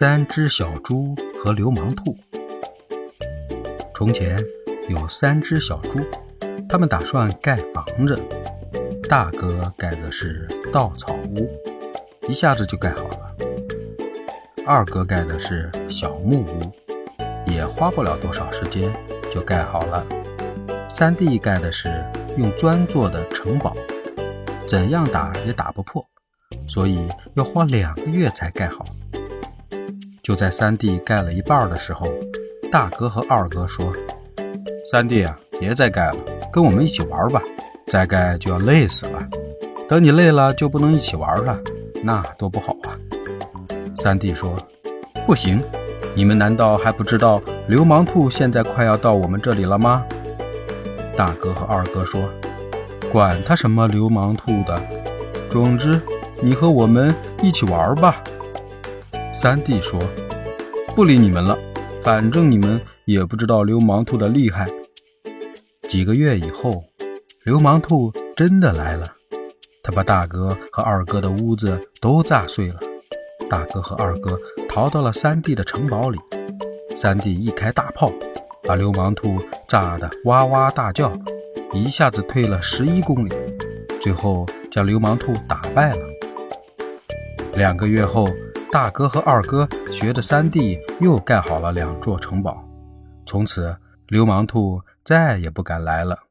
三只小猪和流氓兔。从前有三只小猪，他们打算盖房子。大哥盖的是稻草屋，一下子就盖好了。二哥盖的是小木屋，也花不了多少时间就盖好了。三弟盖的是用砖做的城堡，怎样打也打不破，所以要花两个月才盖好。就在三弟盖了一半的时候，大哥和二哥说：“三弟啊，别再盖了，跟我们一起玩吧。再盖就要累死了。等你累了就不能一起玩了，那多不好啊。”三弟说：“不行，你们难道还不知道流氓兔现在快要到我们这里了吗？”大哥和二哥说：“管他什么流氓兔的，总之你和我们一起玩吧。”三弟说：“不理你们了，反正你们也不知道流氓兔的厉害。”几个月以后，流氓兔真的来了，他把大哥和二哥的屋子都炸碎了。大哥和二哥逃到了三弟的城堡里，三弟一开大炮，把流氓兔炸得哇哇大叫，一下子退了十一公里，最后将流氓兔打败了。两个月后。大哥和二哥学着三弟又盖好了两座城堡，从此流氓兔再也不敢来了。